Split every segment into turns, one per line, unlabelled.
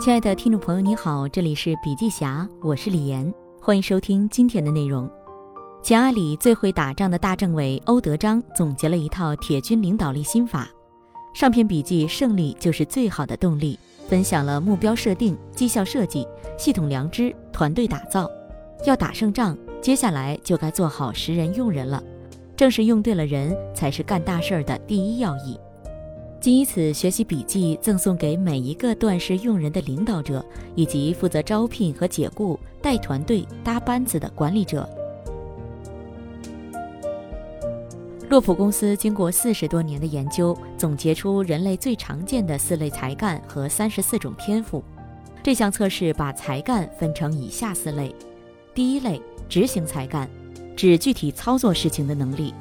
亲爱的听众朋友，你好，这里是笔记侠，我是李岩，欢迎收听今天的内容。前阿里最会打仗的大政委欧德章总结了一套铁军领导力心法，上篇笔记胜利就是最好的动力，分享了目标设定、绩效设计、系统良知、团队打造。要打胜仗，接下来就该做好识人用人了，正是用对了人才是干大事儿的第一要义。仅以此学习笔记赠送给每一个断事用人的领导者，以及负责招聘和解雇、带团队、搭班子的管理者。洛普公司经过四十多年的研究，总结出人类最常见的四类才干和三十四种天赋。这项测试把才干分成以下四类：第一类，执行才干，指具体操作事情的能力；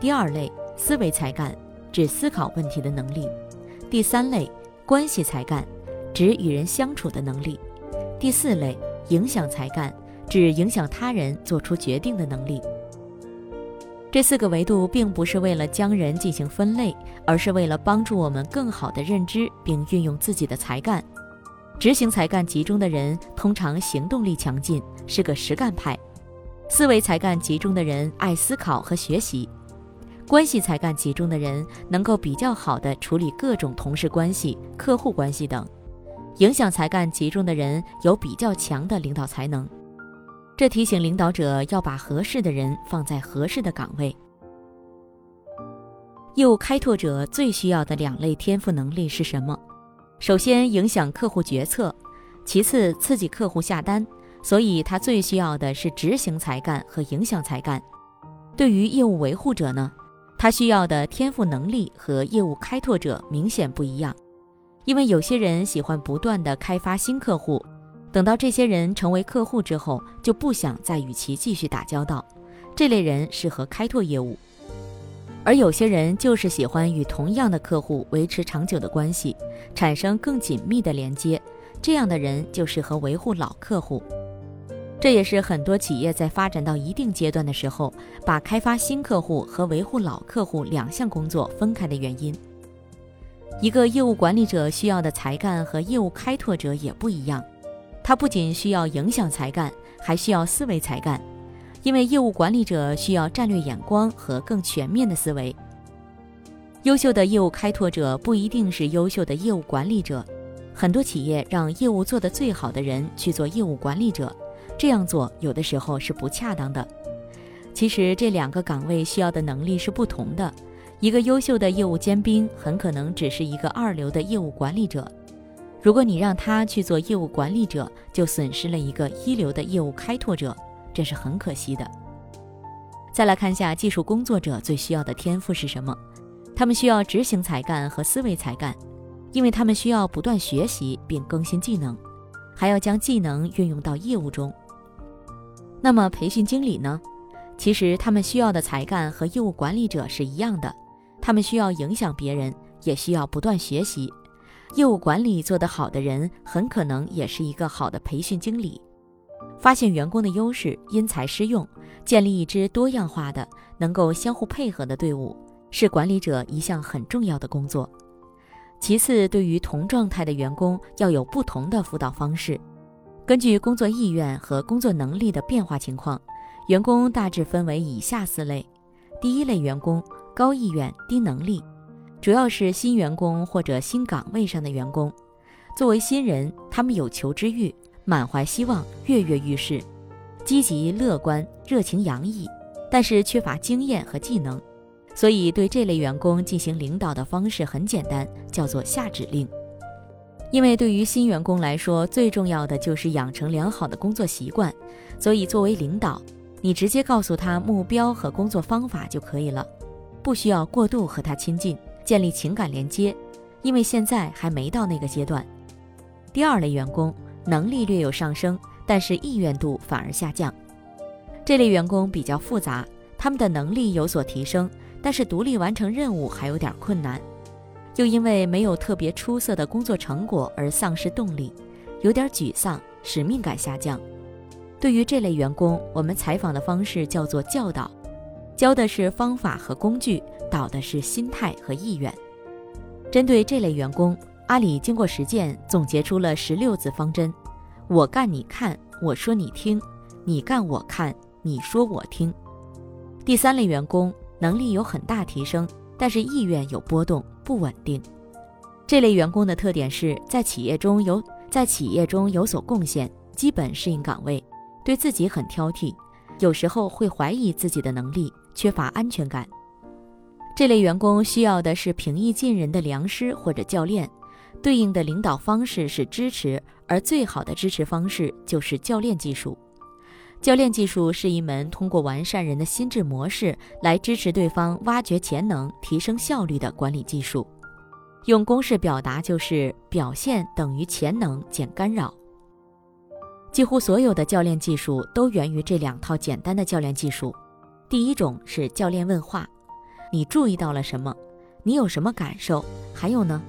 第二类，思维才干。指思考问题的能力，第三类关系才干，指与人相处的能力，第四类影响才干，指影响他人做出决定的能力。这四个维度并不是为了将人进行分类，而是为了帮助我们更好地认知并运用自己的才干。执行才干集中的人通常行动力强劲，是个实干派；思维才干集中的人爱思考和学习。关系才干集中的人能够比较好的处理各种同事关系、客户关系等；影响才干集中的人有比较强的领导才能。这提醒领导者要把合适的人放在合适的岗位。业务开拓者最需要的两类天赋能力是什么？首先，影响客户决策；其次，刺激客户下单。所以他最需要的是执行才干和影响才干。对于业务维护者呢？他需要的天赋能力和业务开拓者明显不一样，因为有些人喜欢不断的开发新客户，等到这些人成为客户之后，就不想再与其继续打交道，这类人适合开拓业务；而有些人就是喜欢与同样的客户维持长久的关系，产生更紧密的连接，这样的人就适合维护老客户。这也是很多企业在发展到一定阶段的时候，把开发新客户和维护老客户两项工作分开的原因。一个业务管理者需要的才干和业务开拓者也不一样，他不仅需要影响才干，还需要思维才干，因为业务管理者需要战略眼光和更全面的思维。优秀的业务开拓者不一定是优秀的业务管理者，很多企业让业务做得最好的人去做业务管理者。这样做有的时候是不恰当的。其实这两个岗位需要的能力是不同的。一个优秀的业务尖兵很可能只是一个二流的业务管理者。如果你让他去做业务管理者，就损失了一个一流的业务开拓者，这是很可惜的。再来看一下技术工作者最需要的天赋是什么？他们需要执行才干和思维才干，因为他们需要不断学习并更新技能，还要将技能运用到业务中。那么培训经理呢？其实他们需要的才干和业务管理者是一样的，他们需要影响别人，也需要不断学习。业务管理做得好的人，很可能也是一个好的培训经理。发现员工的优势，因材施用，建立一支多样化的、能够相互配合的队伍，是管理者一项很重要的工作。其次，对于同状态的员工，要有不同的辅导方式。根据工作意愿和工作能力的变化情况，员工大致分为以下四类：第一类员工，高意愿低能力，主要是新员工或者新岗位上的员工。作为新人，他们有求知欲，满怀希望，跃跃欲试，积极乐观，热情洋溢，但是缺乏经验和技能，所以对这类员工进行领导的方式很简单，叫做下指令。因为对于新员工来说，最重要的就是养成良好的工作习惯，所以作为领导，你直接告诉他目标和工作方法就可以了，不需要过度和他亲近，建立情感连接，因为现在还没到那个阶段。第二类员工能力略有上升，但是意愿度反而下降，这类员工比较复杂，他们的能力有所提升，但是独立完成任务还有点困难。又因为没有特别出色的工作成果而丧失动力，有点沮丧，使命感下降。对于这类员工，我们采访的方式叫做教导，教的是方法和工具，导的是心态和意愿。针对这类员工，阿里经过实践总结出了十六字方针：我干你看，我说你听，你干我看，你说我听。第三类员工能力有很大提升，但是意愿有波动，不稳定。这类员工的特点是在企业中有在企业中有所贡献，基本适应岗位，对自己很挑剔，有时候会怀疑自己的能力，缺乏安全感。这类员工需要的是平易近人的良师或者教练，对应的领导方式是支持，而最好的支持方式就是教练技术。教练技术是一门通过完善人的心智模式来支持对方挖掘潜能、提升效率的管理技术。用公式表达就是表现等于潜能减干扰。几乎所有的教练技术都源于这两套简单的教练技术。第一种是教练问话：你注意到了什么？你有什么感受？还有呢？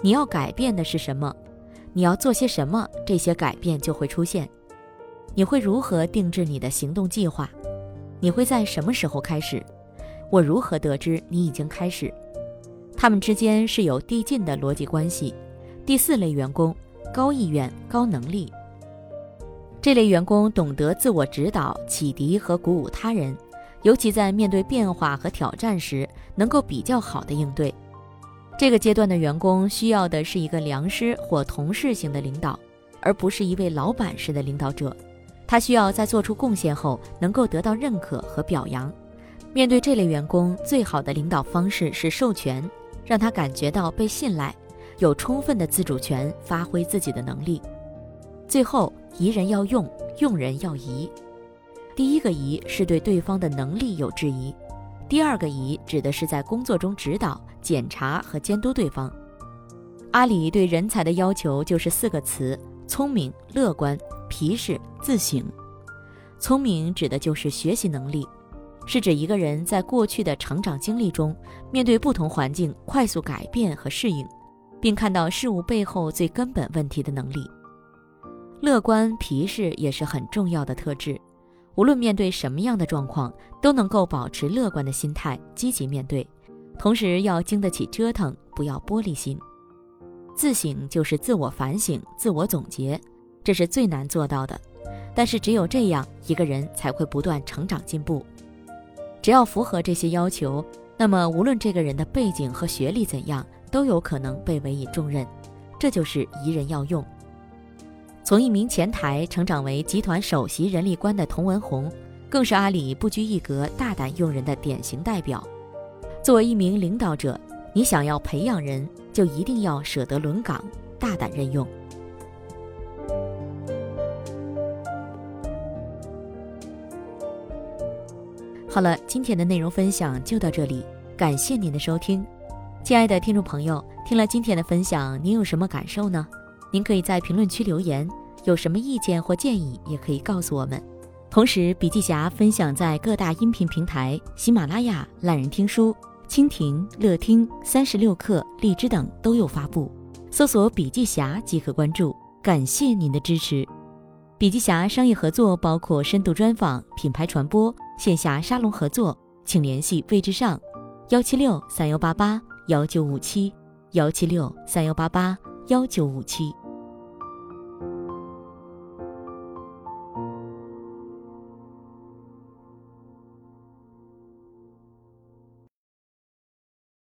你要改变的是什么？你要做些什么？这些改变就会出现。你会如何定制你的行动计划？你会在什么时候开始？我如何得知你已经开始？他们之间是有递进的逻辑关系。第四类员工，高意愿、高能力。这类员工懂得自我指导、启迪和鼓舞他人，尤其在面对变化和挑战时，能够比较好的应对。这个阶段的员工需要的是一个良师或同事型的领导，而不是一位老板式的领导者。他需要在做出贡献后能够得到认可和表扬。面对这类员工，最好的领导方式是授权。让他感觉到被信赖，有充分的自主权，发挥自己的能力。最后，疑人要用，用人要疑。第一个疑是对对方的能力有质疑，第二个疑指的是在工作中指导、检查和监督对方。阿里对人才的要求就是四个词：聪明、乐观、皮实、自省。聪明指的就是学习能力。是指一个人在过去的成长经历中，面对不同环境快速改变和适应，并看到事物背后最根本问题的能力。乐观皮实也是很重要的特质，无论面对什么样的状况，都能够保持乐观的心态，积极面对，同时要经得起折腾，不要玻璃心。自省就是自我反省、自我总结，这是最难做到的，但是只有这样，一个人才会不断成长进步。只要符合这些要求，那么无论这个人的背景和学历怎样，都有可能被委以重任。这就是疑人要用。从一名前台成长为集团首席人力官的童文红，更是阿里不拘一格、大胆用人的典型代表。作为一名领导者，你想要培养人，就一定要舍得轮岗，大胆任用。好了，今天的内容分享就到这里，感谢您的收听，亲爱的听众朋友，听了今天的分享，您有什么感受呢？您可以在评论区留言，有什么意见或建议也可以告诉我们。同时，笔记侠分享在各大音频平台，喜马拉雅、懒人听书、蜻蜓、乐听、三十六课、荔枝等都有发布，搜索“笔记侠”即可关注。感谢您的支持。笔记侠商业合作包括深度专访、品牌传播。线下沙龙合作，请联系魏之上，幺七六三幺八八幺九五七，幺七六三幺八八幺九五七。